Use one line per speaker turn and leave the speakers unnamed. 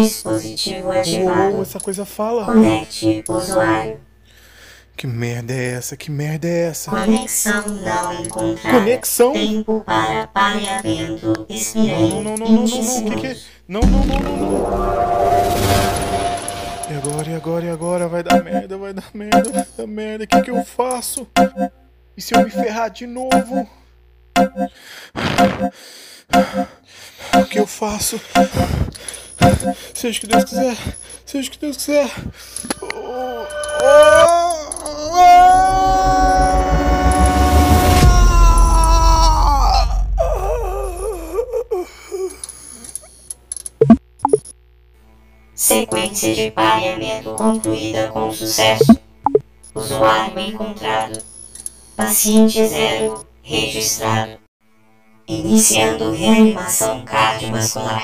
Dispositivo ativado.
Uou, essa coisa fala.
Conecte usuário.
Que merda é essa? Que merda é essa?
Conexão não encontrada.
Conexão?
Tempo para pareamento expirante.
Não, não, não, não, não, não. Que é? Não, não, não, não, não. E agora, e agora, e agora? Vai dar merda, vai dar merda, vai dar merda. O que que eu faço? E se eu me ferrar de novo? O que eu faço? Seja o que Deus quiser, seja o que Deus quiser. Oh, oh, oh.
Sequência de pareamento concluída com sucesso. Usuário encontrado. Paciente zero registrado. Iniciando reanimação cardiovascular.